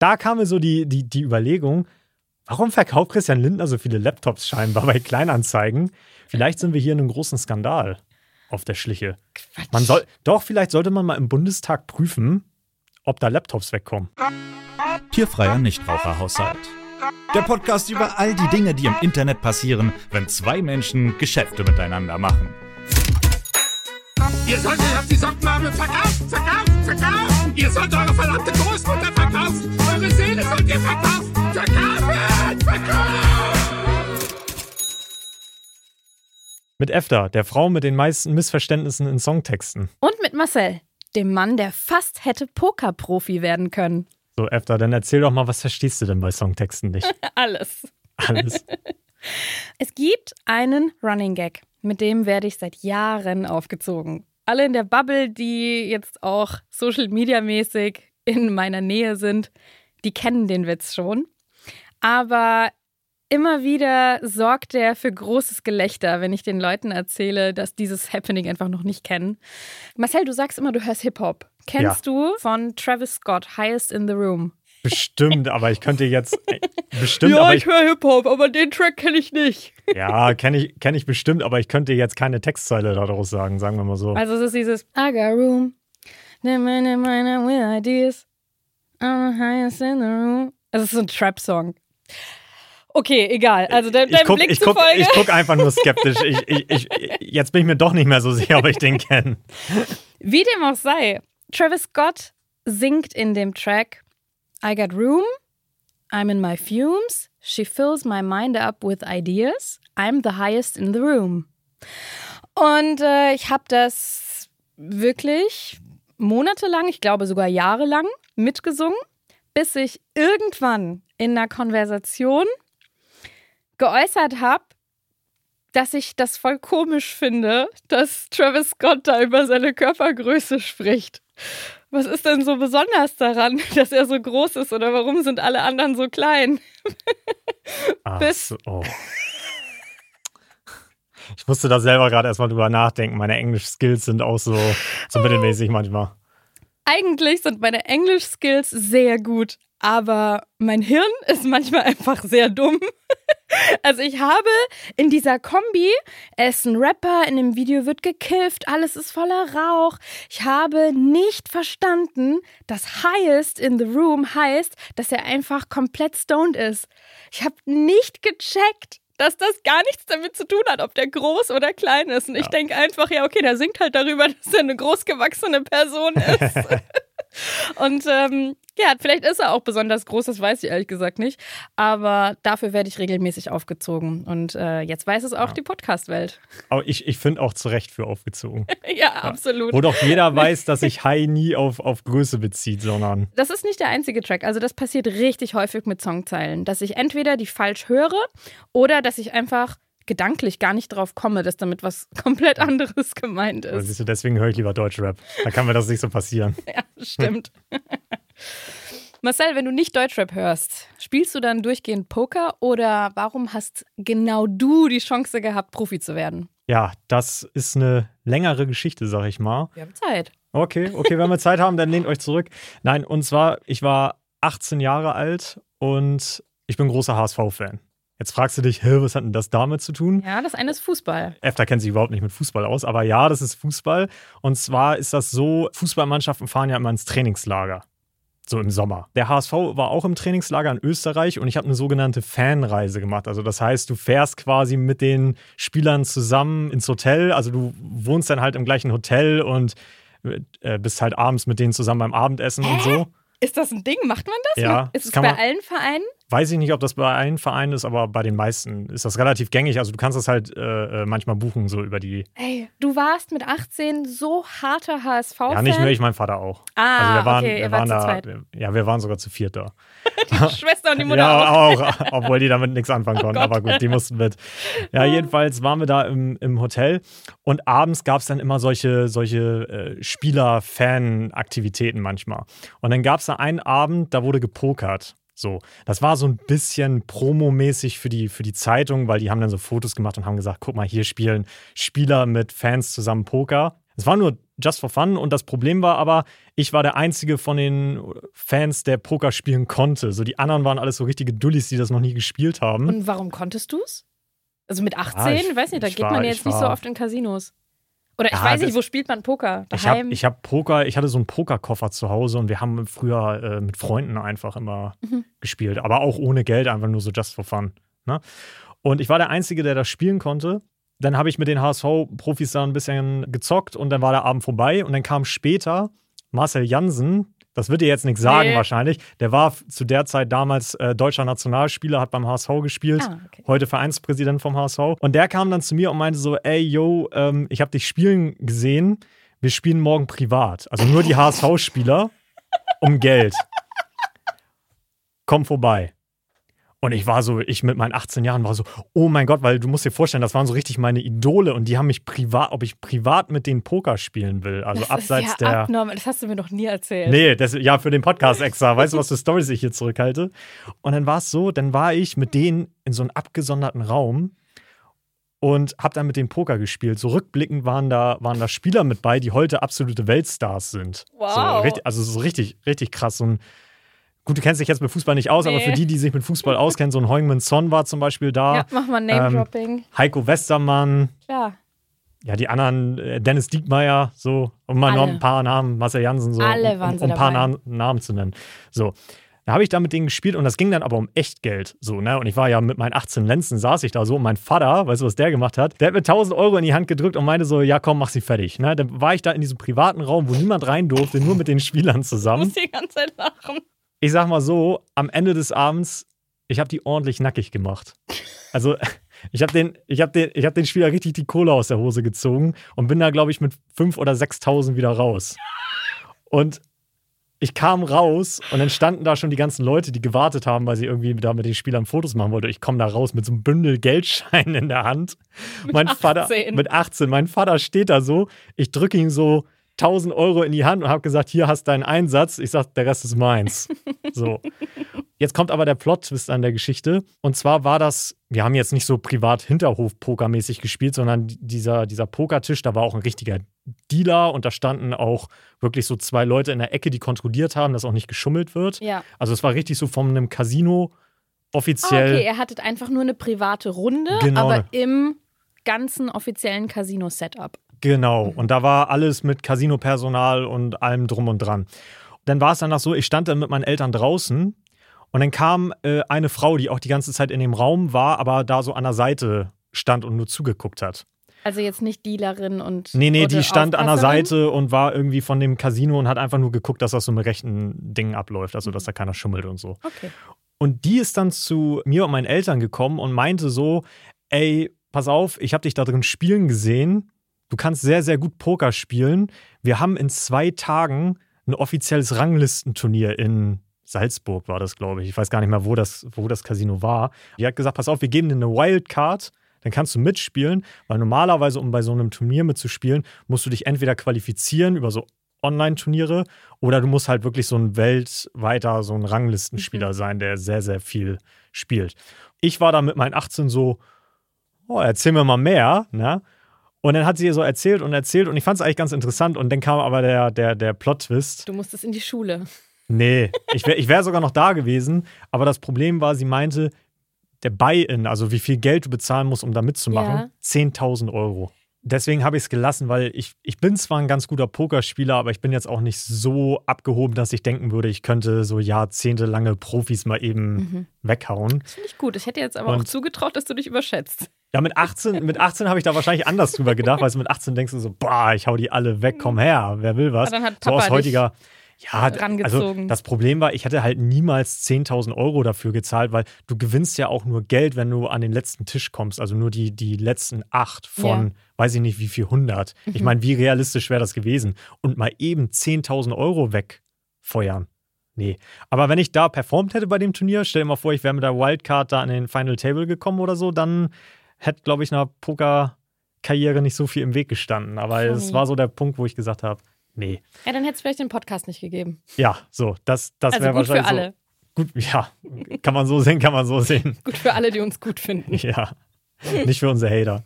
Da kam mir so die, die, die Überlegung, warum verkauft Christian Lindner so viele Laptops scheinbar bei Kleinanzeigen? Vielleicht sind wir hier in einem großen Skandal auf der Schliche. Man soll, doch, vielleicht sollte man mal im Bundestag prüfen, ob da Laptops wegkommen. Tierfreier Nichtraucherhaushalt. Der Podcast über all die Dinge, die im Internet passieren, wenn zwei Menschen Geschäfte miteinander machen. Ihr solltet auf die Sockenmarmel verkaufen, verkaufen, verkaufen. Ihr sollt eure verdammte Großmutter verkaufen. Eure Seele sollt ihr verkaufen. Verkaufen, verkaufen. Mit Efta, der Frau mit den meisten Missverständnissen in Songtexten. Und mit Marcel, dem Mann, der fast hätte Pokerprofi werden können. So, Efta, dann erzähl doch mal, was verstehst du denn bei Songtexten nicht? Alles. Alles. Es gibt einen Running Gag, mit dem werde ich seit Jahren aufgezogen. Alle in der Bubble, die jetzt auch Social Media mäßig in meiner Nähe sind, die kennen den Witz schon. Aber immer wieder sorgt er für großes Gelächter, wenn ich den Leuten erzähle, dass dieses Happening einfach noch nicht kennen. Marcel, du sagst immer, du hörst Hip-Hop. Kennst du von Travis Scott, Highest in the Room? Bestimmt, aber ich könnte jetzt. äh, Bestimmt, ja, aber ich ich. höre Hip-Hop, aber den Track kenne ich nicht. Ja, kenne ich, kenn ich bestimmt, aber ich könnte jetzt keine Textzeile daraus sagen, sagen wir mal so. Also es ist dieses I got room, meine meine with ideas, I'm the highest in the room. Es ist so ein Trap-Song. Okay, egal. Also dein, ich dein guck, Blick ich, guck, zufolge. ich guck einfach nur skeptisch. Ich, ich, ich, jetzt bin ich mir doch nicht mehr so sicher, ob ich den kenne. Wie dem auch sei, Travis Scott singt in dem Track I got room, I'm in my fumes, she fills my mind up with ideas, I'm the highest in the room. Und äh, ich habe das wirklich monatelang, ich glaube sogar jahrelang mitgesungen, bis ich irgendwann in einer Konversation geäußert habe, dass ich das voll komisch finde, dass Travis Scott da über seine Körpergröße spricht. Was ist denn so besonders daran, dass er so groß ist oder warum sind alle anderen so klein? Bis- so, oh. Ich musste da selber gerade erstmal drüber nachdenken. Meine Englisch-Skills sind auch so, so mittelmäßig manchmal. Eigentlich sind meine Englisch-Skills sehr gut, aber mein Hirn ist manchmal einfach sehr dumm. Also ich habe in dieser Kombi, er ist ein Rapper, in dem Video wird gekifft, alles ist voller Rauch. Ich habe nicht verstanden, dass Highest in the Room heißt, dass er einfach komplett stoned ist. Ich habe nicht gecheckt, dass das gar nichts damit zu tun hat, ob der groß oder klein ist. Und ich denke einfach, ja, okay, der singt halt darüber, dass er eine großgewachsene Person ist. Und ähm, ja, vielleicht ist er auch besonders groß, das weiß ich ehrlich gesagt nicht. Aber dafür werde ich regelmäßig aufgezogen. Und äh, jetzt weiß es auch die Podcast-Welt. Aber ich, ich finde auch zu Recht für aufgezogen. ja, absolut. Wo doch jeder weiß, dass sich High nie auf, auf Größe bezieht, sondern. Das ist nicht der einzige Track. Also das passiert richtig häufig mit Songzeilen, dass ich entweder die falsch höre oder dass ich einfach gedanklich gar nicht drauf komme, dass damit was komplett anderes gemeint ist. siehst du, deswegen höre ich lieber Deutschrap. Da kann mir das nicht so passieren. Ja, stimmt. Marcel, wenn du nicht Deutschrap hörst, spielst du dann durchgehend Poker oder warum hast genau du die Chance gehabt, Profi zu werden? Ja, das ist eine längere Geschichte, sag ich mal. Wir haben Zeit. Okay, okay, wenn wir Zeit haben, dann lehnt euch zurück. Nein, und zwar, ich war 18 Jahre alt und ich bin großer HSV-Fan. Jetzt fragst du dich, was hat denn das damit zu tun? Ja, das eine ist Fußball. Efta kennt sich überhaupt nicht mit Fußball aus, aber ja, das ist Fußball. Und zwar ist das so, Fußballmannschaften fahren ja immer ins Trainingslager. So im Sommer. Der HSV war auch im Trainingslager in Österreich und ich habe eine sogenannte Fanreise gemacht. Also das heißt, du fährst quasi mit den Spielern zusammen ins Hotel. Also du wohnst dann halt im gleichen Hotel und äh, bist halt abends mit denen zusammen beim Abendessen und so. Ist das ein Ding? Macht man das? Ja, Ist es bei man- allen Vereinen? Weiß ich nicht, ob das bei allen Vereinen ist, aber bei den meisten ist das relativ gängig. Also du kannst das halt äh, äh manchmal buchen, so über die. Ey, du warst mit 18 so harter HSV-Fan. Ja, nicht nur ich, mein Vater auch. Ah, also wir waren, okay, wir waren da, ja, wir waren sogar zu viert da. Die Schwester und die Mutter ja, auch. auch. obwohl die damit nichts anfangen konnten. Gott. aber gut, die mussten mit. Ja, jedenfalls waren wir da im, im Hotel und abends gab es dann immer solche, solche äh, Spieler-Fan-Aktivitäten manchmal. Und dann gab es da einen Abend, da wurde gepokert. So, das war so ein bisschen promomäßig für die, für die Zeitung, weil die haben dann so Fotos gemacht und haben gesagt, guck mal, hier spielen Spieler mit Fans zusammen Poker. Es war nur just for fun und das Problem war aber, ich war der einzige von den Fans, der Poker spielen konnte. So die anderen waren alles so richtige Dullis, die das noch nie gespielt haben. Und warum konntest du es? Also mit 18, Ja, ich- weiß nicht, da geht war- man jetzt nicht so war- oft in Casinos. Oder ich Ja, weiß nicht, wo spielt man Poker? Ich habe Daheim? ich hab Poker, ich hatte so einen Pokerkoffer zu Hause und wir haben früher äh, mit Freunden einfach immer Mhm. gespielt, aber auch ohne Geld, einfach nur so just for fun. Ne? Und ich war der Einzige, der das spielen konnte. Dann habe ich mit den HSV-Profis da ein bisschen gezockt und dann war der Abend vorbei und dann kam später Marcel Jansen. Das wird dir jetzt nichts sagen Nee. wahrscheinlich. Der war zu der Zeit damals äh, deutscher Nationalspieler, hat beim HSV gespielt Ah, okay. heute Vereinspräsident vom HSV. Und der kam dann zu mir und meinte so, ey, yo, ähm, ich habe dich spielen gesehen. Wir spielen morgen privat. Also nur die HSV-Spieler um Geld. Komm vorbei. Und ich war so, ich mit meinen 18 Jahren war so, oh mein Gott, weil du musst dir vorstellen, das waren so richtig meine Idole und die haben mich privat, ob ich privat mit denen Poker spielen will. Also das abseits ist ja der. abnormal. Das hast du mir noch nie erzählt. Nee, das, ja, für den Podcast extra. Weißt du, was für Stories ich hier zurückhalte? Und dann war es so, dann war ich mit denen in so einem abgesonderten Raum und habe dann mit denen Poker gespielt. So rückblickend waren da, waren da Spieler mit bei, die heute absolute Weltstars sind. Wow. So, richtig, also so richtig, richtig krass. So ein, gut, du kennst dich jetzt mit Fußball nicht aus, aber Nee. für die, die sich mit Fußball auskennen, so ein Heung-Min Son war zum Beispiel da. Ja, mach mal Name-Dropping. Heiko Westermann, Klar. ja, die anderen, äh, Dennis Diekmeyer, so, um mal noch ein paar Namen, Marcel Jansen, so, Alle um, waren um, um ein paar. Namen, Namen zu nennen. So. Da habe ich da mit denen gespielt und das ging dann aber um Echtgeld. So, ne? Und ich war ja mit meinen 18 Lenzen, saß ich da so und mein Vater, weißt du, was der gemacht hat? Der hat mir 1000 Euro in die Hand gedrückt und meinte so, ja komm, mach sie fertig. Ne? Dann war ich da in diesem privaten Raum, wo niemand rein durfte, nur mit den Spielern Ich zusammen. muss die ganze Zeit lachen. Ich sag mal so, am Ende des Abends, ich habe die ordentlich nackig gemacht. Also ich habe den, ich hab den, ich hab den Spieler richtig die Kohle aus der Hose gezogen und bin da, glaube ich, mit 5.000 oder 6.000 wieder raus. Und ich kam raus und dann standen da schon die ganzen Leute, die gewartet haben, weil sie irgendwie da mit den Spielern Fotos machen wollten. Ich komme da raus mit so einem Bündel Geldscheinen in der Hand. mein Vater 18. mit 18, mein Vater steht da so, ich drücke ihm so 1000 Euro in die Hand und habe gesagt, hier hast deinen Einsatz. Ich sag, der Rest ist meins. So. Jetzt kommt aber der Plot-Twist an der Geschichte. Und zwar war das, wir haben jetzt nicht so privat Hinterhof-Pokermäßig gespielt, sondern dieser, dieser Pokertisch, da war auch ein richtiger Dealer und da standen auch wirklich so zwei Leute in der Ecke, die kontrolliert haben, dass auch nicht geschummelt wird. Ja. Also es war richtig so von einem Casino Ah, offiziell. okay, ihr hattet einfach nur eine private Runde, Genau. aber im ganzen offiziellen Casino-Setup. Genau. Und da war alles mit Casinopersonal und allem drum und dran. Dann war es danach so, ich stand dann mit meinen Eltern draußen und dann kam äh, eine Frau, die auch die ganze Zeit in dem Raum war, aber da so an der Seite stand und nur zugeguckt hat. Also jetzt nicht Dealerin und. Nee, nee, die stand an der? Seite und war irgendwie von dem Casino und hat einfach nur geguckt, dass das so mit rechten Dingen abläuft, also dass da keiner schummelt und so. Okay. Und die ist dann zu mir und meinen Eltern gekommen und meinte so: Ey, pass auf, ich habe dich da drin spielen gesehen. Du kannst sehr, sehr gut Poker spielen. Wir haben in zwei Tagen ein offizielles Ranglistenturnier in Salzburg, war das, glaube ich. Ich weiß gar nicht mehr, wo das, wo das Casino war. Die hat gesagt: Pass auf, wir geben dir eine Wildcard. Dann kannst du mitspielen, weil normalerweise, um bei so einem Turnier mitzuspielen, musst du dich entweder qualifizieren über so Online-Turniere oder du musst halt wirklich so ein weltweiter, so ein Ranglistenspieler sein, der sehr, sehr viel spielt. Ich war da mit meinen 18 so, oh, erzähl mir mal mehr, ne? Und dann hat sie ihr so erzählt und erzählt und ich fand es eigentlich ganz interessant und dann kam aber der, der, der Plot-Twist. Du musstest in die Schule. Nee, ich wäre ich wär sogar noch da gewesen, aber das Problem war, sie meinte, der Buy-in, also wie viel Geld du bezahlen musst, um da mitzumachen, Ja. 10.000 Euro. Deswegen habe ich es gelassen, weil ich, ich bin zwar ein ganz guter Pokerspieler, aber ich bin jetzt auch nicht so abgehoben, dass ich denken würde, ich könnte so jahrzehntelange Profis mal eben weghauen. Das finde ich gut. Ich hätte jetzt aber auch Und- zugetraut, dass du dich überschätzt. Ja, mit 18, mit 18 habe ich da wahrscheinlich anders drüber gedacht, weil so mit 18 denkst du so, boah, ich hau die alle weg, komm her, wer will was. Aber dann hat so Papa aus dich- heutiger. Ja, also rangezogen. das Problem war, ich hätte halt niemals 10.000 Euro dafür gezahlt, weil du gewinnst ja auch nur Geld, wenn du an den letzten Tisch kommst. Also nur die, die letzten acht von, weiß ich nicht wie viel, 100. Mhm. Ich meine, wie realistisch wäre das gewesen? Und mal eben 10.000 Euro wegfeuern. Nee. Aber wenn ich da performt hätte bei dem Turnier, stell dir mal vor, ich wäre mit der Wildcard da an den Final Table gekommen oder so, dann hätte, glaube ich, einer Poker-Karriere nicht so viel im Weg gestanden. Aber es war so der Punkt, wo ich gesagt habe, nee. ja, dann hätte es vielleicht den Podcast nicht gegeben. Ja, so, das, das Also wäre gut für wahrscheinlich alle. so. Gut, ja, kann man so sehen, kann man so sehen. Gut für alle, die uns gut finden. Ja, nicht für unsere Hater.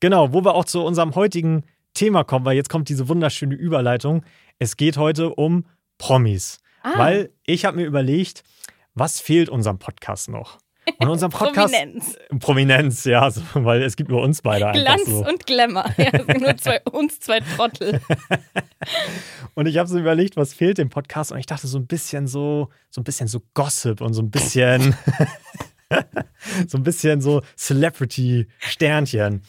Genau, wo wir auch zu unserem heutigen Thema kommen, weil jetzt kommt diese wunderschöne Überleitung. Es geht heute um Promis. Ah. Weil ich habe mir überlegt, was fehlt unserem Podcast noch? Und unserem Podcast. Prominenz. Prominenz, ja, so, weil es gibt nur uns beide einfach Glanz so. und Glamour. Ja, es sind nur zwei, uns zwei Trottel. Und ich habe so überlegt, was fehlt dem Podcast? Und ich dachte so ein bisschen so, so ein bisschen so Gossip und so ein bisschen, so ein bisschen so Celebrity-Sternchen.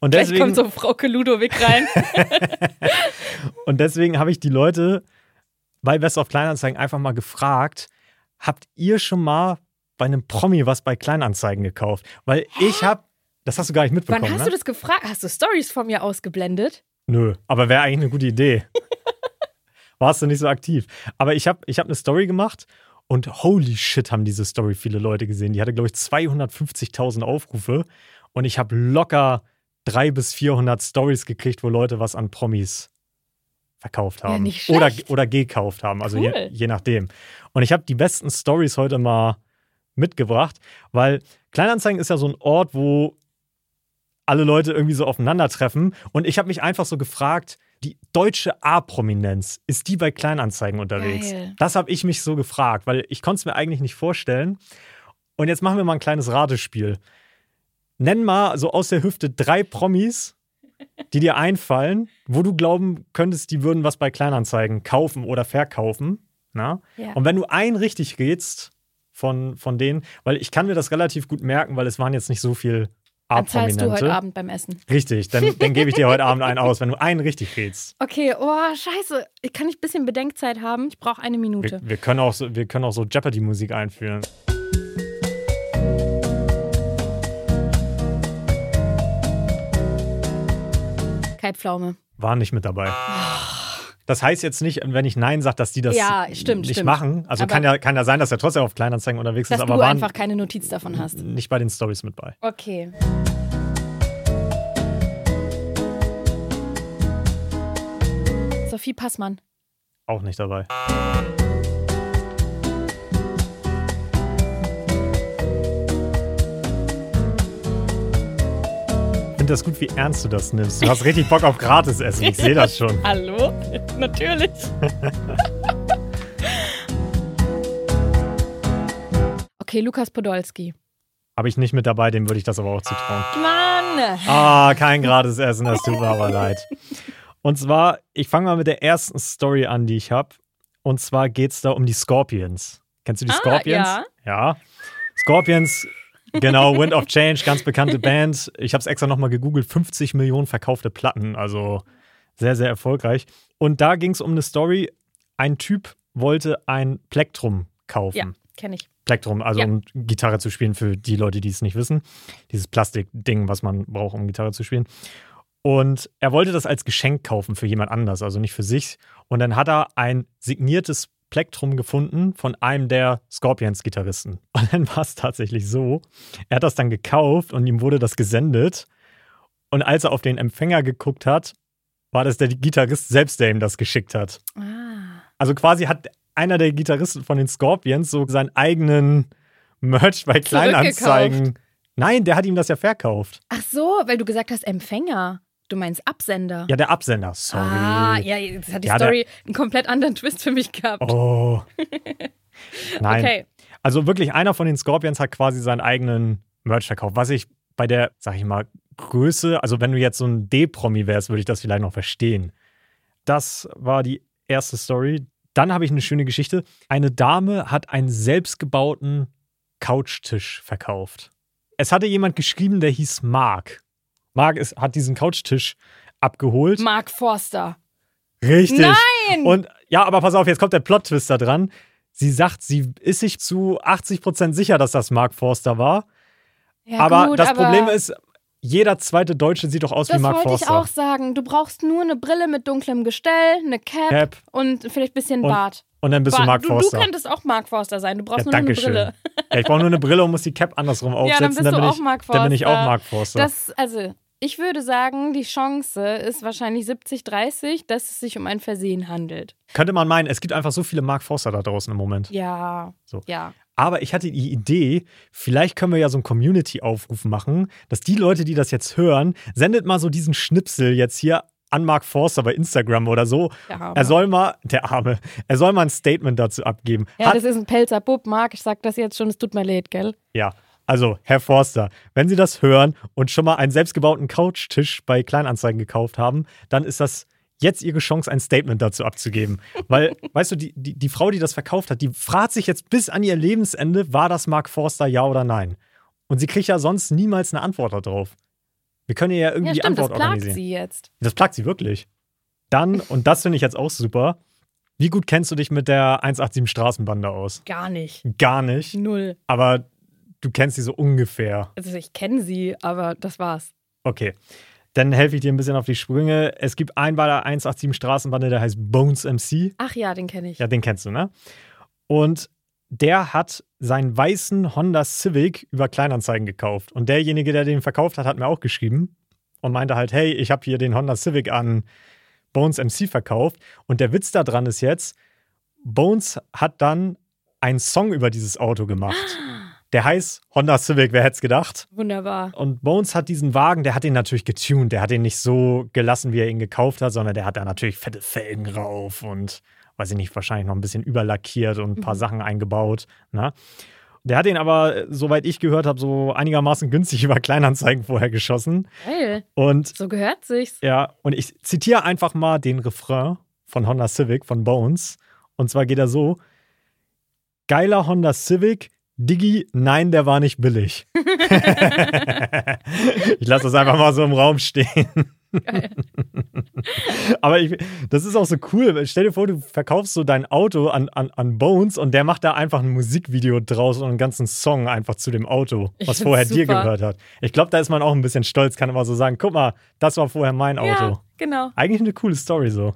Und Gleich deswegen, kommt so Frauke Ludovic rein. und deswegen habe ich die Leute bei Best of Kleinanzeigen einfach mal gefragt, habt ihr schon mal bei einem Promi was bei Kleinanzeigen gekauft? Weil ich habe, das hast du gar nicht mitbekommen, Wann hast ne? du das gefragt? Hast du Stories von mir ausgeblendet? Nö, aber wäre eigentlich eine gute Idee. Warst du nicht so aktiv. Aber ich habe ich hab eine Story gemacht und holy shit haben diese Story viele Leute gesehen. Die hatte, glaube ich, 250.000 Aufrufe und ich habe locker 300 bis 400 Stories gekriegt, wo Leute was an Promis verkauft Ja, haben. nicht oder, oder gekauft haben, also Cool. je, je nachdem. Und ich habe die besten Stories heute mal mitgebracht, weil Kleinanzeigen ist ja so ein Ort, wo alle Leute irgendwie so aufeinandertreffen. Und ich habe mich einfach so gefragt, die deutsche A-Prominenz, ist die bei Kleinanzeigen unterwegs? Geil. Das habe ich mich so gefragt, weil ich konnte es mir eigentlich nicht vorstellen. Und jetzt machen wir mal ein kleines Ratespiel. Nenn mal so aus der Hüfte drei Promis, die dir einfallen, wo du glauben könntest, die würden was bei Kleinanzeigen kaufen oder verkaufen. Na? Ja. Und wenn du einen richtig rätst von, von denen, weil ich kann mir das relativ gut merken, weil es waren jetzt nicht so viel Dann zahlst du heute. Abend beim Essen. Richtig, dann, dann gebe ich dir heute Abend einen aus, wenn du einen richtig rätst. Okay, oh, scheiße. Kann ich ein bisschen Bedenkzeit haben? Ich brauche eine Minute. Wir, wir, können auch so, wir können auch so Jeopardy-Musik einführen. Kai Pflaume. War nicht mit dabei. Das heißt jetzt nicht, wenn ich Nein sage, dass die das Ja, stimmt, nicht stimmt. machen. Also Aber- kann ja, kann ja sein, dass er trotzdem auf Kleinanzeigen unterwegs ist, du aber waren einfach keine Notiz davon hast. nicht bei den Stories mit bei. Okay. Sophie Passmann. Auch nicht dabei. Finde das gut, wie ernst du das nimmst. Du hast richtig Bock auf Gratisessen. Ich sehe das schon. Hallo? Natürlich. okay, Lukas Podolski. Habe ich nicht mit dabei, dem würde ich das aber auch zutrauen. Mann! Ah, kein Gratisessen, das tut mir aber leid. Und zwar, ich fange mal mit der ersten Story an, die ich habe. Und zwar geht es da um die Scorpions. Kennst du die Ah, Scorpions? ja. Ja. Scorpions, genau, Wind of Change, ganz bekannte Band. Ich habe es extra nochmal gegoogelt, 50 Millionen verkaufte Platten, also sehr, sehr erfolgreich. Und da ging es um eine Story, ein Typ wollte ein Plektrum kaufen. Ja, kenne ich. Plektrum, also Ja. um Gitarre zu spielen für die Leute, die es nicht wissen. Dieses Plastikding, was man braucht, um Gitarre zu spielen. Und er wollte das als Geschenk kaufen für jemand anders, also nicht für sich. Und dann hat er ein signiertes Plektrum gefunden von einem der Scorpions-Gitarristen. Und dann war es tatsächlich so, er hat das dann gekauft und ihm wurde das gesendet. Und als er auf den Empfänger geguckt hat, war das der Gitarrist selbst, der ihm das geschickt hat. Ah. Also quasi hat einer der Gitarristen von den Scorpions so seinen eigenen Merch bei Kleinanzeigen. Nein, der hat ihm das ja verkauft. Ach so, weil du gesagt hast Empfänger. Du meinst Absender. Ja, der Absender. Sorry. Ah, ja, jetzt hat die Ja, Story einen komplett anderen Twist für mich gehabt. Oh. Nein. Okay. Also wirklich, einer von den Scorpions hat quasi seinen eigenen Merch verkauft. Was ich bei der, sag ich mal, Größe, also wenn du jetzt so ein D-Promi wärst, würde ich das vielleicht noch verstehen. Das war die erste Story. Dann habe ich eine schöne Geschichte. Eine Dame hat einen selbstgebauten Couchtisch verkauft. Es hatte jemand geschrieben, der hieß Mark. Mark ist, hat diesen Couchtisch abgeholt. Mark Forster. Richtig. Nein! Und ja, aber pass auf, jetzt kommt der Plot-Twister dran. Sie sagt, sie ist sich zu 80% sicher, dass das Mark Forster war. Ja, aber gut, das aber Problem ist, jeder zweite Deutsche sieht doch aus wie Das Mark wollte ich Forster. auch sagen. Du brauchst nur eine Brille mit dunklem Gestell, eine Cap, Cap. und vielleicht ein bisschen Und Bart. Und dann bist du Bart. Mark du, Forster. du könntest auch Mark Forster sein. Du brauchst ja, nur danke eine Brille. Ja, ich brauche nur eine Brille und muss die Cap andersrum Ja, aufsetzen. dann bist du bin auch ich, Mark Dann bin ich auch Forster. Mark Forster. Das, also, ich würde sagen, die Chance ist wahrscheinlich 70-30, dass es sich um ein Versehen handelt. Könnte man meinen, es gibt einfach so viele Mark Forster da draußen im Moment. Ja. So. Ja. Aber ich hatte die Idee, vielleicht können wir ja so einen Community-Aufruf machen, dass die Leute, die das jetzt hören, sendet mal so diesen Schnipsel jetzt hier an Mark Forster bei Instagram oder so. Der Arme. Er soll mal, der Arme, er soll mal ein Statement dazu abgeben. Ja, Hat, das ist ein Pelzer Bub, Marc. Ich sag das jetzt schon, es tut mir leid, gell? ja, also Herr Forster, wenn Sie das hören und schon mal einen selbstgebauten Couchtisch bei Kleinanzeigen gekauft haben, dann ist das jetzt Ihre Chance, ein Statement dazu abzugeben. Weil, weißt du, die, die, die Frau, die das verkauft hat, die fragt sich jetzt bis an ihr Lebensende, war das Mark Forster ja oder nein? Und sie kriegt ja sonst niemals eine Antwort darauf. Wir können ihr ja irgendwie Ja, die stimmt, das Antwort plagt organisieren. sie jetzt. Das plagt sie wirklich. Dann, und das finde ich jetzt auch super, wie gut kennst du dich mit der 187 Straßenbande aus? Gar nicht. Gar nicht, Null. aber du kennst sie so ungefähr. Also ich kenne sie, aber das war's. Okay. Dann helfe ich dir ein bisschen auf die Sprünge. Es gibt einen bei der 187 Straßenbande, der heißt Bones MC. Ach ja, den kenne ich. Ja, den kennst du, ne? Und der hat seinen weißen Honda Civic über Kleinanzeigen gekauft. Und derjenige, der den verkauft hat, hat mir auch geschrieben und meinte halt, hey, ich habe hier den Honda Civic an Bones MC verkauft. Und der Witz daran ist jetzt, Bones hat dann einen Song über dieses Auto gemacht. Der heißt Honda Civic, wer hätte es gedacht? Wunderbar. Und Bones hat diesen Wagen, der hat ihn natürlich getuned. Der hat ihn nicht so gelassen, wie er ihn gekauft hat, sondern der hat da natürlich fette Felgen rauf und, weiß ich nicht, wahrscheinlich noch ein bisschen überlackiert und ein paar Sachen eingebaut. Ne? Der hat ihn aber, soweit ich gehört habe, so einigermaßen günstig über Kleinanzeigen vorher geschossen. Geil. Und So gehört sich's. ja, und ich zitiere einfach mal den Refrain von Honda Civic von Bones. Und zwar geht er so: Geiler Honda Civic, Diggi, nein, der war nicht billig. ich lasse das einfach mal so im Raum stehen. Aber ich, das ist auch so cool. Stell dir vor, du verkaufst so dein Auto an, an, an Bones und der macht da einfach ein Musikvideo draus und einen ganzen Song einfach zu dem Auto, was vorher dir gehört hat. Ich glaube, da ist man auch ein bisschen stolz, kann immer so sagen: guck mal, das war vorher mein Auto. Ja, genau. Eigentlich eine coole Story so.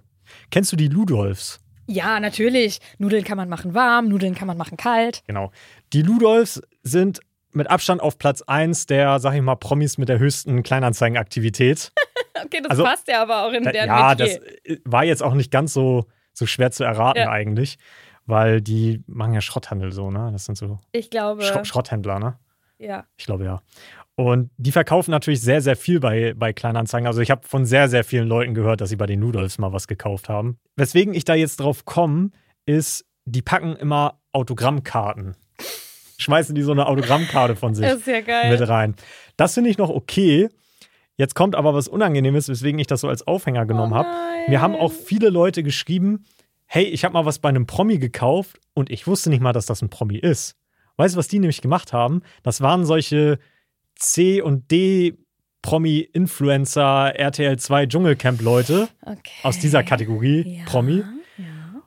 Kennst du die Ludolfs? Ja, natürlich. Nudeln kann man machen warm, Nudeln kann man machen kalt. Genau. Die Ludolfs sind mit Abstand auf Platz 1 der, sag ich mal, Promis mit der höchsten Kleinanzeigenaktivität. Okay, das Also, passt ja aber auch in Da- deren ja, Metier. das war jetzt auch nicht ganz so, so schwer zu erraten Ja. eigentlich, weil die machen ja Schrotthandel so, ne? Das sind so Ich glaube, Schro Schrotthändler, ne? Ja. Ich glaube ja. Und die verkaufen natürlich sehr, sehr viel bei, bei Kleinanzeigen. Also ich habe von sehr, sehr vielen Leuten gehört, dass sie bei den Noodles mal was gekauft haben. Weswegen ich da jetzt drauf komme, ist, die packen immer Autogrammkarten. Schmeißen die so eine Autogrammkarte von sich ist ja geil. mit rein. Das finde ich noch okay. Jetzt kommt aber was Unangenehmes, weswegen ich das so als Aufhänger genommen Oh habe. Mir haben auch viele Leute geschrieben, hey, ich habe mal was bei einem Promi gekauft und ich wusste nicht mal, dass das ein Promi ist. Weißt du, was die nämlich gemacht haben? Das waren solche C und D Promi-Influencer RTL 2 Dschungelcamp-Leute Okay. aus dieser Kategorie Ja, Promi. Ja.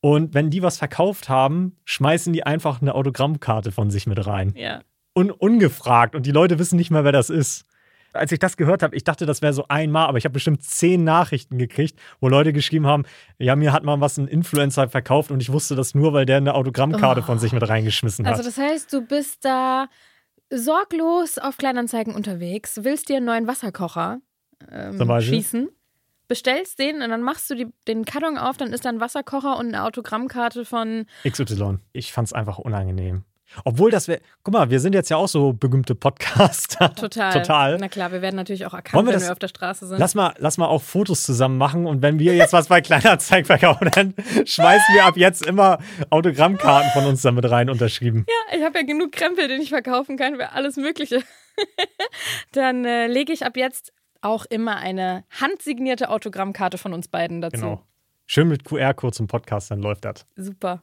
Und wenn die was verkauft haben, schmeißen die einfach eine Autogrammkarte von sich mit rein. Ja. Un ungefragt. Und die Leute wissen nicht mehr, wer das ist. Als ich das gehört habe, ich dachte, das wäre so einmal, aber ich habe bestimmt zehn Nachrichten gekriegt, wo Leute geschrieben haben, ja, mir hat mal was ein Influencer verkauft und ich wusste das nur, weil der eine Autogrammkarte von sich mit reingeschmissen hat. Also das heißt, du bist da sorglos auf Kleinanzeigen unterwegs, willst dir einen neuen Wasserkocher ähm, schießen, bestellst den und dann machst du die, den Karton auf, dann ist da ein Wasserkocher und eine Autogrammkarte von XY. Ich fand es einfach unangenehm. Obwohl das wäre, guck mal, wir sind jetzt ja auch so berühmte Podcaster. Total. Total. Na klar, wir werden natürlich auch erkannt, wir wenn wir auf der Straße sind. Lass mal, lass mal auch Fotos zusammen machen und wenn wir jetzt was bei Kleinanzeigen verkaufen, dann schmeißen wir ab jetzt immer Autogrammkarten von uns damit rein unterschrieben. ja, ich habe ja genug Krempel, den ich verkaufen kann für alles Mögliche. dann äh, lege ich ab jetzt auch immer eine handsignierte Autogrammkarte von uns beiden dazu. Genau. Schön mit QR-Code zum Podcast, dann läuft das. Super.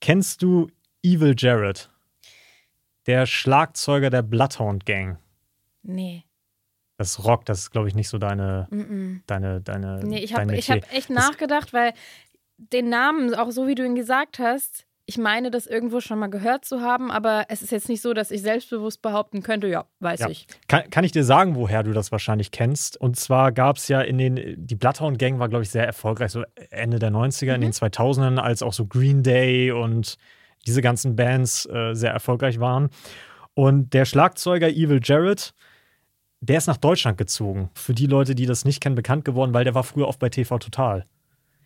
Kennst du Evil Jared? Der Schlagzeuger der Bloodhound Gang. Nee. Das Rock, das ist, glaube ich, nicht so deine, deine, deine. Nee, ich habe hab echt nachgedacht, weil den Namen, auch so wie du ihn gesagt hast, ich meine, das irgendwo schon mal gehört zu haben, aber es ist jetzt nicht so, dass ich selbstbewusst behaupten könnte, ja, weiß Ja. ich. Kann, kann ich dir sagen, woher du das wahrscheinlich kennst? Und zwar gab es ja in den, die Bloodhound Gang war, glaube ich, sehr erfolgreich, so Ende der 90er, in den 2000ern, als auch so Green Day und diese ganzen Bands äh, sehr erfolgreich waren. Und der Schlagzeuger Evil Jared, der ist nach Deutschland gezogen. Für die Leute, die das nicht kennen, bekannt geworden, weil der war früher oft bei TV Total.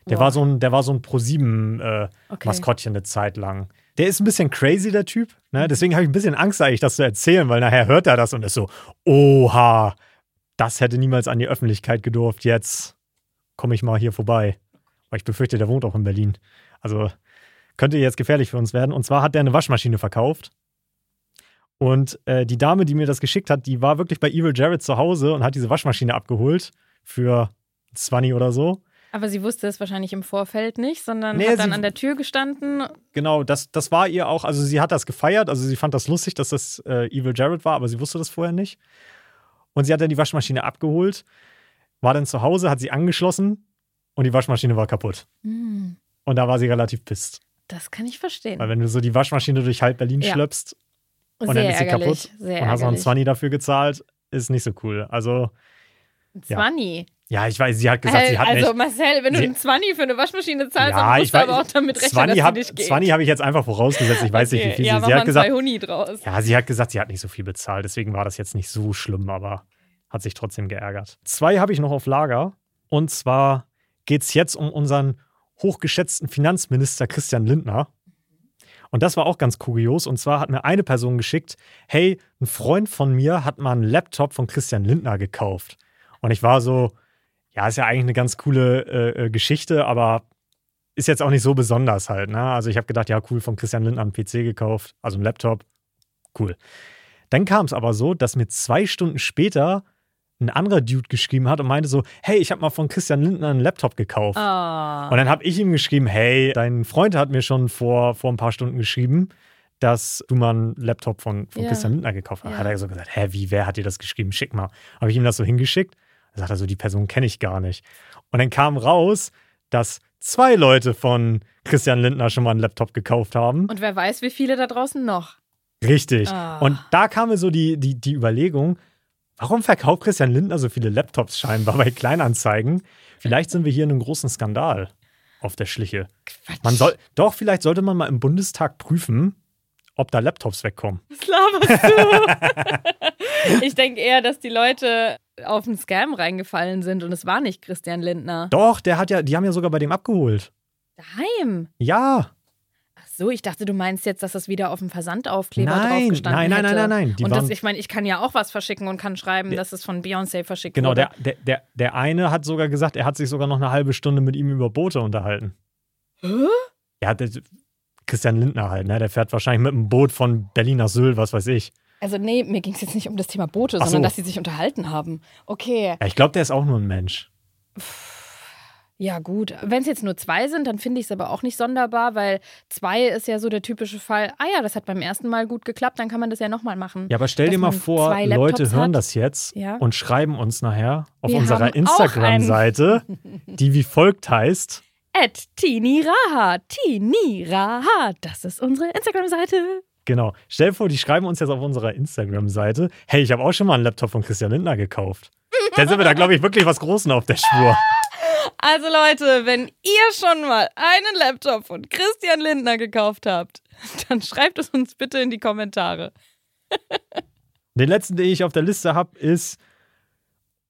Der war so ein, der war so ein Pro-7-Maskottchen Okay. eine Zeit lang. Der ist ein bisschen crazy, der Typ. Ne? Deswegen habe ich ein bisschen Angst, eigentlich das zu erzählen, weil nachher hört er das und ist so, oha, das hätte niemals an die Öffentlichkeit gedurft. Jetzt komme ich mal hier vorbei. Aber ich befürchte, der wohnt auch in Berlin. Also könnte jetzt gefährlich für uns werden. Und zwar hat der eine Waschmaschine verkauft. Und äh, die Dame, die mir das geschickt hat, die war wirklich bei Evil Jared zu Hause und hat diese Waschmaschine abgeholt für 20 oder so. Aber sie wusste es wahrscheinlich im Vorfeld nicht, sondern Nee, hat dann sie- an der Tür gestanden. Genau, das, das war ihr auch, also sie hat das gefeiert, also sie fand das lustig, dass das äh, Evil Jared war, aber sie wusste das vorher nicht. Und sie hat dann die Waschmaschine abgeholt, war dann zu Hause, hat sie angeschlossen und die Waschmaschine war kaputt. Hm, Und da war sie relativ pisst. das kann ich verstehen. Weil wenn du so die Waschmaschine durch halb Berlin Ja. schleppst und sehr dann ist sie kaputt und hast noch einen. 20 dafür gezahlt, ist nicht so cool. Also, ja. 20. ja, ich weiß, sie hat gesagt, sie hat also nicht. Marcel, wenn du einen 20 für eine Waschmaschine zahlst, Ja, dann ich musst du weiß- aber auch damit rechnen, 20 dass hab, nicht geht. 20 habe ich jetzt einfach vorausgesetzt. Ich weiß nicht, wie Okay, viel ja, sie, sie hat gesagt. Huni draus. Ja, sie hat gesagt, sie hat nicht so viel bezahlt, deswegen war das jetzt nicht so schlimm, aber hat sich trotzdem geärgert. Zwei habe ich noch auf Lager. Und zwar geht es jetzt um unseren hochgeschätzten Finanzminister Christian Lindner. Und das war auch ganz kurios. Und zwar hat mir eine Person geschickt: Hey, ein Freund von mir hat mal einen Laptop von Christian Lindner gekauft. Und ich war so: Ja, ist ja eigentlich eine ganz coole äh, äh, Geschichte, aber ist jetzt auch nicht so besonders halt. Ne? Also ich habe gedacht, ja, cool, von Christian Lindner einen PC gekauft, also einen Laptop. Cool. Dann kam es aber so, dass mir zwei Stunden später ein anderer Dude geschrieben hat und meinte so, hey, ich habe mal von Christian Lindner einen Laptop gekauft. Ah. Und dann habe ich ihm geschrieben, hey, dein Freund hat mir schon vor, vor ein paar Stunden geschrieben, dass du mal einen Laptop von, von Ja. Christian Lindner gekauft hast. Ja. Hat er so gesagt, hä, wie, wer hat dir das geschrieben? Schick mal. Habe ich ihm das so hingeschickt. Da sagt er so, die Person kenne ich gar nicht. Und dann kam raus, dass zwei Leute von Christian Lindner schon mal einen Laptop gekauft haben. Und wer weiß, wie viele da draußen noch. Richtig. Ah. Und da kam mir so die, die, die Überlegung, warum verkauft Christian Lindner so viele Laptops scheinbar bei Kleinanzeigen? Vielleicht sind wir hier in einem großen Skandal auf der Schliche. Quatsch. Man soll, doch, vielleicht sollte man mal im Bundestag prüfen, ob da Laptops wegkommen. Was laberst du? ich denke eher, dass die Leute auf einen Scam reingefallen sind und es war nicht Christian Lindner. Doch, der hat ja, die haben ja sogar bei dem abgeholt. Daheim. Ja. Ach so, ich dachte, du meinst jetzt, dass das wieder auf dem Versandaufkleber Nein, drauf gestanden nein, nein, hätte. nein, nein, nein, die Und das, ich meine, ich kann ja auch was verschicken und kann schreiben, dass es von Beyoncé verschickt Genau, wurde. der, der, der, der eine hat sogar gesagt, er hat sich sogar noch eine halbe Stunde mit ihm über Boote unterhalten. Hä? Ja, der, Christian Lindner halt, ne? Der fährt wahrscheinlich mit einem Boot von Berlin nach Sylt, was weiß ich. Also nee, mir ging es jetzt nicht um das Thema Boote, Ach sondern so. dass sie sich unterhalten haben. Okay, Ja, ich glaube, der ist auch nur ein Mensch. ja gut. Wenn es jetzt nur zwei sind, dann finde ich es aber auch nicht sonderbar, weil zwei ist ja so der typische Fall, ah ja, das hat beim ersten Mal gut geklappt, dann kann man das ja nochmal machen. Ja, aber stell dir mal vor, Leute hören hat. das jetzt Ja. und schreiben uns nachher auf Wir unserer Instagram-Seite, die wie folgt heißt. At Tini Raha. Tini Raha. Das ist unsere Instagram-Seite. Genau. Stell dir vor, die schreiben uns jetzt auf unserer Instagram-Seite, hey, ich habe auch schon mal einen Laptop von Christian Lindner gekauft. Dann sind wir da, glaube ich, wirklich was Großen auf der Spur. Also Leute, wenn ihr schon mal einen Laptop von Christian Lindner gekauft habt, dann schreibt es uns bitte in die Kommentare. Den letzten, den ich auf der Liste habe, ist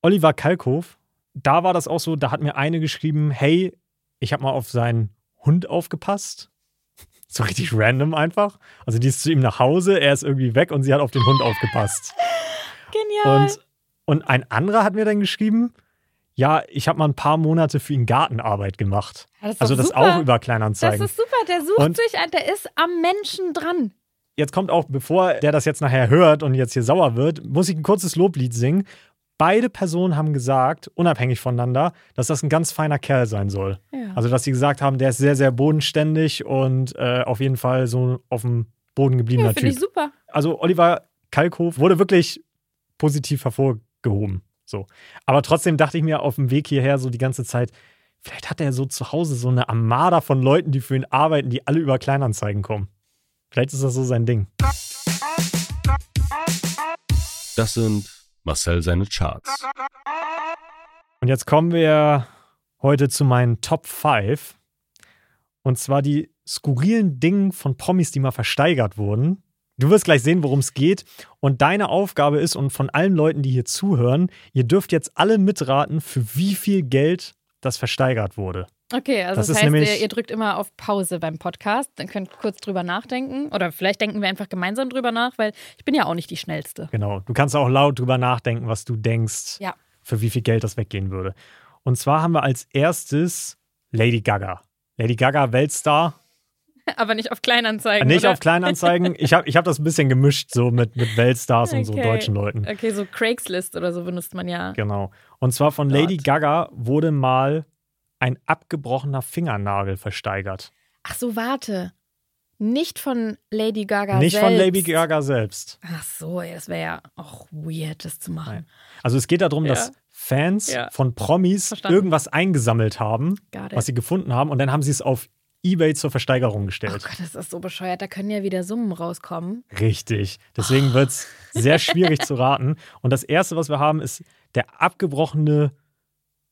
Oliver Kalkhoff. Da war das auch so, da hat mir eine geschrieben, hey, ich habe mal auf seinen Hund aufgepasst. So richtig random einfach. Also die ist zu ihm nach Hause, er ist irgendwie weg und sie hat auf den Hund aufgepasst. Genial. Und Und ein anderer hat mir dann geschrieben, ja, ich habe mal ein paar Monate für ihn Gartenarbeit gemacht. Ja, das also das super. auch über Das Kleinanzeigen. ist super, der sucht Und- sich ein, der ist am Menschen dran. jetzt kommt auch, bevor der das jetzt nachher hört und jetzt hier sauer wird, muss ich ein kurzes Loblied singen. Beide Personen haben gesagt, unabhängig voneinander, dass das ein ganz feiner Kerl sein soll. Ja. Also, dass sie gesagt haben, der ist sehr, sehr bodenständig und äh, auf jeden Fall so auf dem Boden gebliebener Ja, finde ich Typ. super. Also, Oliver Kalkhof wurde wirklich positiv hervorgehoben. So. Aber trotzdem dachte ich mir auf dem Weg hierher so die ganze Zeit, vielleicht hat er so zu Hause so eine Armada von Leuten, die für ihn arbeiten, die alle über Kleinanzeigen kommen. Vielleicht ist das so sein Ding. Das sind Marcel seine Charts. Und jetzt kommen wir heute zu meinen Top 5. Und zwar die skurrilen Dinge von Promis, die mal versteigert wurden. Du wirst gleich sehen, worum es geht. Und deine Aufgabe ist, und von allen Leuten, die hier zuhören, ihr dürft jetzt alle mitraten, für wie viel Geld das versteigert wurde. Okay, also Das das, heißt, nämlich- ihr, ihr drückt immer auf Pause beim Podcast. Dann könnt ihr kurz drüber nachdenken. Oder vielleicht denken wir einfach gemeinsam drüber nach, weil ich bin ja auch nicht die Schnellste. Genau. Du kannst auch laut drüber nachdenken, was du denkst, Ja. für wie viel Geld das weggehen würde. Und zwar haben wir als erstes Lady Gaga. Lady Gaga, Weltstar, Aber nicht auf Kleinanzeigen. Nicht oder? auf Kleinanzeigen. Ich habe ich hab das ein bisschen gemischt, so mit, mit Weltstars und so Okay. deutschen Leuten. Okay, so Craigslist oder so benutzt man ja. Genau. Und zwar von Lady Gott. Gaga wurde mal ein abgebrochener Fingernagel versteigert. Ach so, warte. Nicht von Lady Gaga Nicht selbst. von Lady Gaga selbst. Ach so, ey, das wäre ja auch weird, das zu machen. Nein. Also es geht darum, Ja. dass Fans Ja. von Promis Verstanden. irgendwas eingesammelt haben, was sie gefunden haben, und dann haben sie es auf Ebay zur Versteigerung Oh gestellt. Gott, das ist so bescheuert. Da können ja wieder Summen rauskommen. Richtig. Deswegen wird es sehr schwierig zu raten. Und das erste, was wir haben, ist der abgebrochene,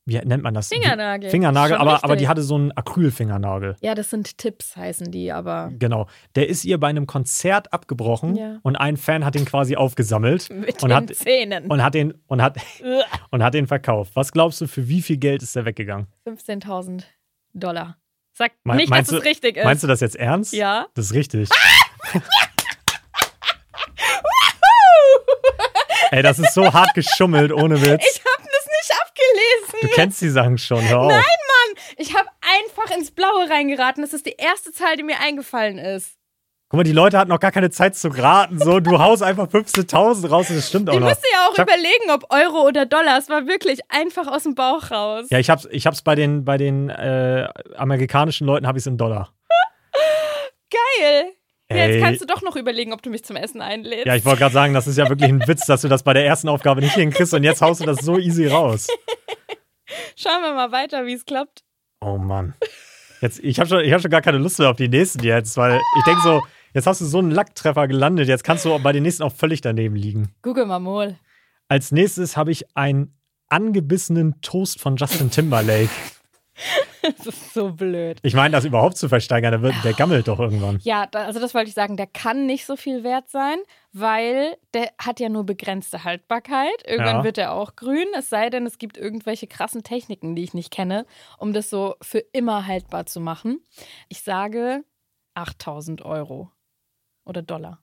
wie nennt man das? Fingernagel. Fingernagel, aber, aber die hatte so einen Acrylfingernagel. Ja, das sind Tipps, heißen die, aber Genau. Der ist ihr bei einem Konzert abgebrochen Ja. und ein Fan hat ihn quasi aufgesammelt mit und den hat, Zähnen. und hat den und hat, und hat den verkauft. Was glaubst du, für wie viel Geld ist der weggegangen? 15.000 Dollar. Sag Me- nicht, dass meinst es du- richtig ist. Meinst du das jetzt ernst? Ja. Das ist richtig. Ey, das ist so hart geschummelt, ohne Witz. Ich abgelesen. Du kennst die Sachen schon, hör auf. Nein, Mann. Ich habe einfach ins Blaue reingeraten. Das ist die erste Zahl, die mir eingefallen ist. Guck mal, die Leute hatten noch gar keine Zeit zu raten. So, du haust einfach 15.000 raus und das stimmt auch Ich noch. musste ja auch hab- überlegen, ob Euro oder Dollar. Es war wirklich einfach aus dem Bauch raus. Ja, ich hab's, ich hab's bei den, bei den äh, amerikanischen Leuten habe ich in Dollar. Geil. Ja, jetzt kannst du doch noch überlegen, ob du mich zum Essen einlädst. Ja, ich wollte gerade sagen, das ist ja wirklich ein Witz, dass du das bei der ersten Aufgabe nicht hinkriegst und jetzt haust du das so easy raus. Schauen wir mal weiter, wie es klappt. Oh Mann. Jetzt, ich habe schon, ich hab schon gar keine Lust mehr auf die nächsten jetzt, weil ich denke so, jetzt hast du so einen Lacktreffer gelandet, jetzt kannst du bei den nächsten auch völlig daneben liegen. Google mal mal. Als nächstes habe ich einen angebissenen Toast von Justin Timberlake. Das ist so blöd. Ich meine, das überhaupt zu versteigern, der, wird, der gammelt doch irgendwann. Ja, da, also das wollte ich sagen, der kann nicht so viel wert sein, weil der hat ja nur begrenzte Haltbarkeit. Irgendwann Ja. wird er auch grün, es sei denn, es gibt irgendwelche krassen Techniken, die ich nicht kenne, um das so für immer haltbar zu machen. Ich sage 8000 Euro oder Dollar.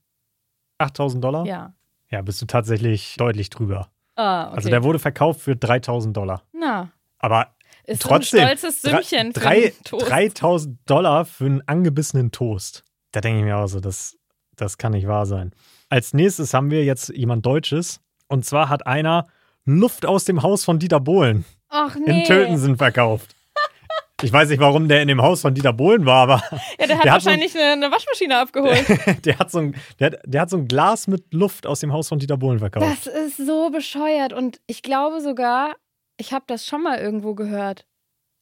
8000 Dollar? Ja. Ja, bist du tatsächlich deutlich drüber. Ah, okay. Also der wurde verkauft für 3000 Dollar. Na, Aber ist trotzdem, so ein stolzes Sümmchen für drei, einen Toast. 3000 Dollar für einen angebissenen Toast. Da denke ich mir auch so, das, das kann nicht wahr sein. Als nächstes haben wir jetzt jemand Deutsches. Und zwar hat einer Luft aus dem Haus von Dieter Bohlen Ach nee. in Tötensen verkauft. Ich weiß nicht, warum der in dem Haus von Dieter Bohlen war, aber Ja, der hat Der hat so- wahrscheinlich eine, Waschmaschine abgeholt. der hat, so ein, der, der hat so ein Glas mit Luft aus dem Haus von Dieter Bohlen verkauft. Das ist so bescheuert und ich glaube sogar, ich habe das schon mal irgendwo gehört.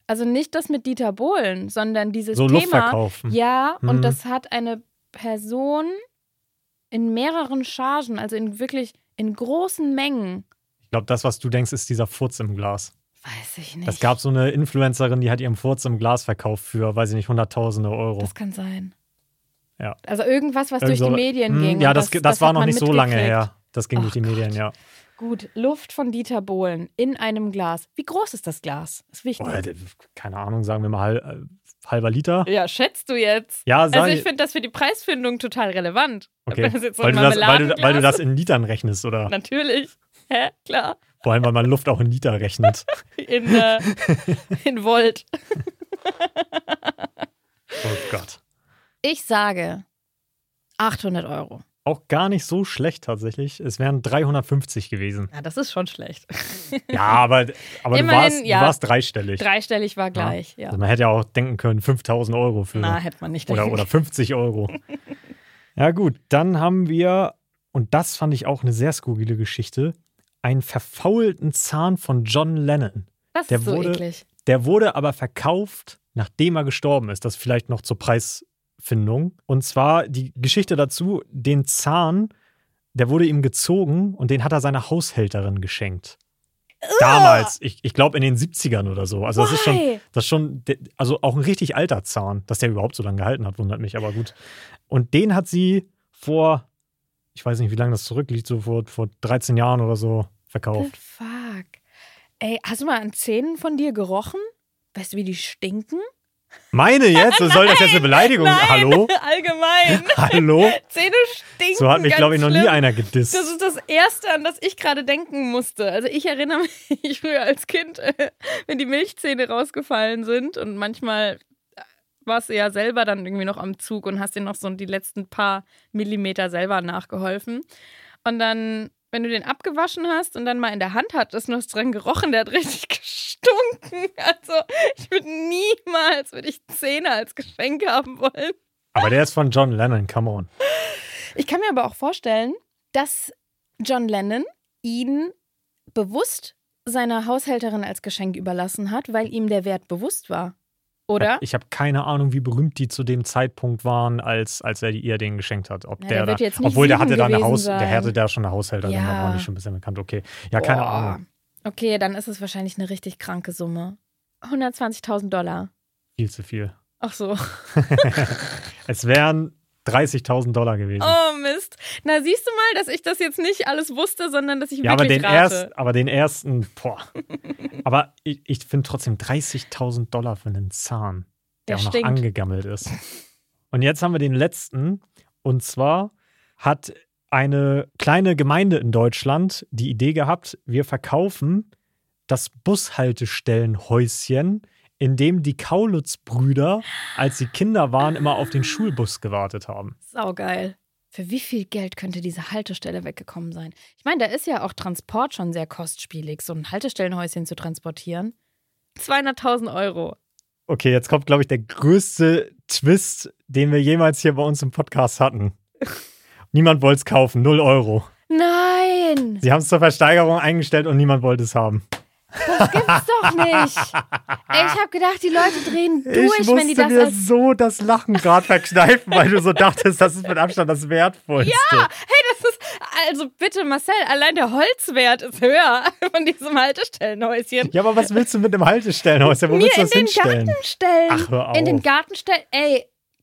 Also nicht das mit Dieter Bohlen, sondern dieses so Thema. Luft verkaufen. Ja, Mhm. und das hat eine Person in mehreren Chargen, also in wirklich in großen Mengen. Ich glaube, das, was du denkst, ist dieser Furz im Glas. Weiß ich nicht. Es gab so eine Influencerin, die hat ihren Furz im Glas verkauft für, weiß ich nicht, hunderttausende Euro. Das kann sein. Ja. Also irgendwas, was Irgend durch die Medien Hm, ging. Ja, und das, das, war hat noch nicht so lange her. Das ging Ach durch die Medien, Gott. ja. Gut, Luft von Dieter Bohlen in einem Glas. Wie groß ist das Glas? Ist wichtig. Boah, d- keine Ahnung, sagen wir mal halb, äh, halber Liter. Ja, schätzt du jetzt? Ja, sag Also ich finde das für die Preisfindung total relevant. Okay. Wenn das jetzt so weil, du das, weil, du, weil du das in Litern rechnest, oder? Natürlich. Hä? Klar. Vor allem, weil man Luft auch in Liter rechnet. In, äh, in Volt. Oh Gott. Ich sage 800 Euro. Auch gar nicht so schlecht tatsächlich. Es wären 350 gewesen. Ja, das ist schon schlecht. Ja, aber, aber du, Immerhin, warst, ja. du warst dreistellig. Dreistellig war gleich, ja. Also man hätte ja auch denken können, 5000 Euro für. Na, hätte man nicht oder, denken oder 50 Euro. ja, gut. Dann haben wir, und das fand ich auch eine sehr skurrile Geschichte, einen verfaulten Zahn von John Lennon. Das der ist so wurde- eklig. Der wurde aber verkauft, nachdem er gestorben ist. Das vielleicht noch zur Preisfindung. Und zwar die Geschichte dazu: den Zahn, der wurde ihm gezogen und den hat er seiner Haushälterin geschenkt. Damals, ich, ich glaube in den 70ern oder so. Also das ist schon, Why? das ist schon, also auch ein richtig alter Zahn, dass der überhaupt so lange gehalten hat, wundert mich, aber gut. Und den hat sie vor, ich weiß nicht, wie lange das zurückliegt, so vor, vor 13 Jahren oder so The verkauft. fuck. Ey, hast du mal an Zähnen von dir gerochen? Weißt du, wie die stinken? Meine jetzt? Soll das jetzt eine Beleidigung? Hallo? Allgemein. Hallo? Zähne stinken. So hat mich, glaube ich, noch nie einer gedisst. Das ist das Erste, an das ich gerade denken musste. Also ich erinnere mich früher als Kind, äh, wenn die Milchzähne rausgefallen sind und manchmal warst du ja selber dann irgendwie noch am Zug und hast dir noch so die letzten paar Millimeter selber nachgeholfen. Und dann, wenn du den abgewaschen hast und dann mal in der Hand hattest hast dran gerochen, der hat richtig gestunken. Also ich würde niemals, würde ich Zähne als Geschenk haben wollen. Aber der ist von John Lennon, come on. Ich kann mir aber auch vorstellen, dass John Lennon ihn bewusst seiner Haushälterin als Geschenk überlassen hat, weil ihm der Wert bewusst war. Oder? Ich habe keine Ahnung, wie berühmt die zu dem Zeitpunkt waren, als, als er ihr den geschenkt hat. Ob Na, der, der da, nicht obwohl der hatte da eine Haus, der hatte da schon eine Haushälterin, Ja. da waren die schon ein bisschen bekannt. Okay. Ja, keine Boah. Ahnung. Okay, dann ist es wahrscheinlich eine richtig kranke Summe. 120.000 Dollar. Viel zu viel. Ach so. Es wären 30.000 Dollar gewesen. Oh Mist. Na, siehst du mal, dass ich das jetzt nicht alles wusste, sondern dass ich ja, aber wirklich den, rate. erst, aber den ersten, boah. aber ich, ich finde trotzdem 30.000 Dollar für einen Zahn, der, Der auch noch stinkt. angegammelt ist. Und jetzt haben wir den letzten. Und zwar hat eine kleine Gemeinde in Deutschland die Idee gehabt, wir verkaufen das Bushaltestellenhäuschen, in dem die Kaulitz-Brüder, als sie Kinder waren, immer auf den Schulbus gewartet haben. Saugeil. Für wie viel Geld könnte diese Haltestelle weggekommen sein? Ich meine, da ist ja auch Transport schon sehr kostspielig, so ein Haltestellenhäuschen zu transportieren. 200.000 Euro. Okay, jetzt kommt, glaube ich, der größte Twist, den wir jemals hier bei uns im Podcast hatten. Niemand wollte es kaufen, 0 Euro. Nein! Sie haben es zur Versteigerung eingestellt und niemand wollte es haben. Das gibt's doch nicht! Ey, ich habe gedacht, die Leute drehen durch, ich wenn die musste das mir als. so das Lachen gerade verkneifen, weil du so dachtest, das ist mit Abstand das Wertvollste. Ja, hey, das ist. Also bitte, Marcel, allein der Holzwert ist höher von diesem Haltestellenhäuschen. Ja, aber was willst du mit dem Haltestellenhaus? Ja, wo Mir willst du in das den hinstellen? Garten stellen. Ach, hör auf. In den Garten stellen. Ey,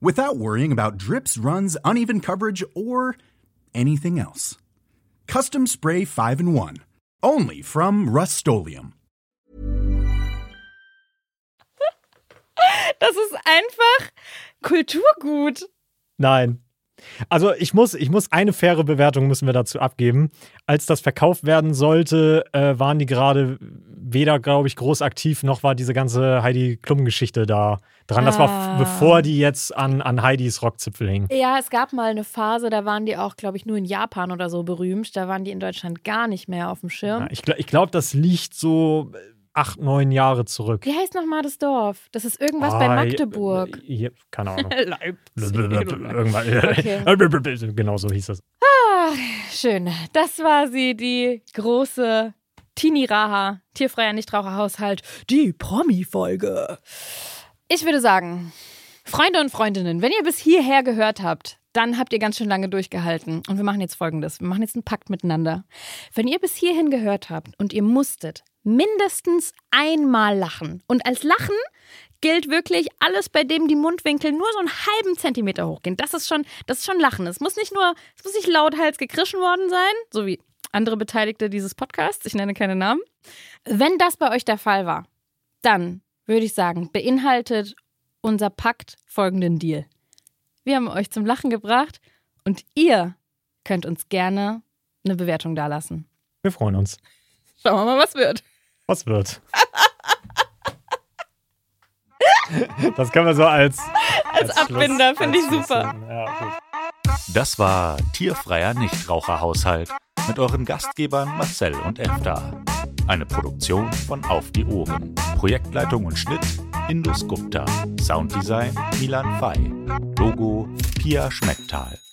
without worrying about drips, runs, uneven coverage, or anything else. Custom Spray 5 in 1. Only from Rust Das ist einfach Kulturgut. Nein. Also ich muss, ich muss eine faire Bewertung müssen wir dazu abgeben. Als das verkauft werden sollte, äh, waren die gerade weder, glaube ich, groß aktiv, noch war diese ganze Heidi Klum-Geschichte da dran. Das war Ah. bevor die jetzt an, an Heidis Rockzipfel hingen. Ja, es gab mal eine Phase, da waren die auch, glaube ich, nur in Japan oder so berühmt. Da waren die in Deutschland gar nicht mehr auf dem Schirm. Ja, ich ich glaube, das liegt so acht, neun Jahre zurück. Wie heißt nochmal das Dorf? Das ist irgendwas Ah, bei Magdeburg. Hier, keine Ahnung. Leipzig. Irgendwann. Genau so hieß es. Schön. Das war sie, die große Tini Raha, tierfreier Nichtraucherhaushalt, die Promi-Folge. Ich würde sagen, Freunde und Freundinnen, wenn ihr bis hierher gehört habt, dann habt ihr ganz schön lange durchgehalten. Und wir machen jetzt folgendes: Wir machen jetzt einen Pakt miteinander. Wenn ihr bis hierhin gehört habt und ihr musstet mindestens einmal lachen, und als Lachen gilt wirklich alles, bei dem die Mundwinkel nur so einen halben Zentimeter hochgehen. Das ist schon, das ist schon Lachen. Es muss nicht nur, es muss nicht lauthals gekrischen worden sein, so wie andere Beteiligte dieses Podcasts. Ich nenne keine Namen. Wenn das bei euch der Fall war, dann würde ich sagen, beinhaltet unser Pakt folgenden Deal. Wir haben euch zum Lachen gebracht und ihr könnt uns gerne eine Bewertung dalassen. Wir freuen uns. Schauen wir mal, was wird. Was wird? das können wir so als, als, als Abbinder, finde ich super. Ja. Das war Tierfreier Nichtraucherhaushalt mit euren Gastgebern Marcel und Efta. Eine Produktion von Auf die Ohren. Projektleitung und Schnitt Indus Gupta. Sounddesign Milan Fay. Logo Pia Schmecktal.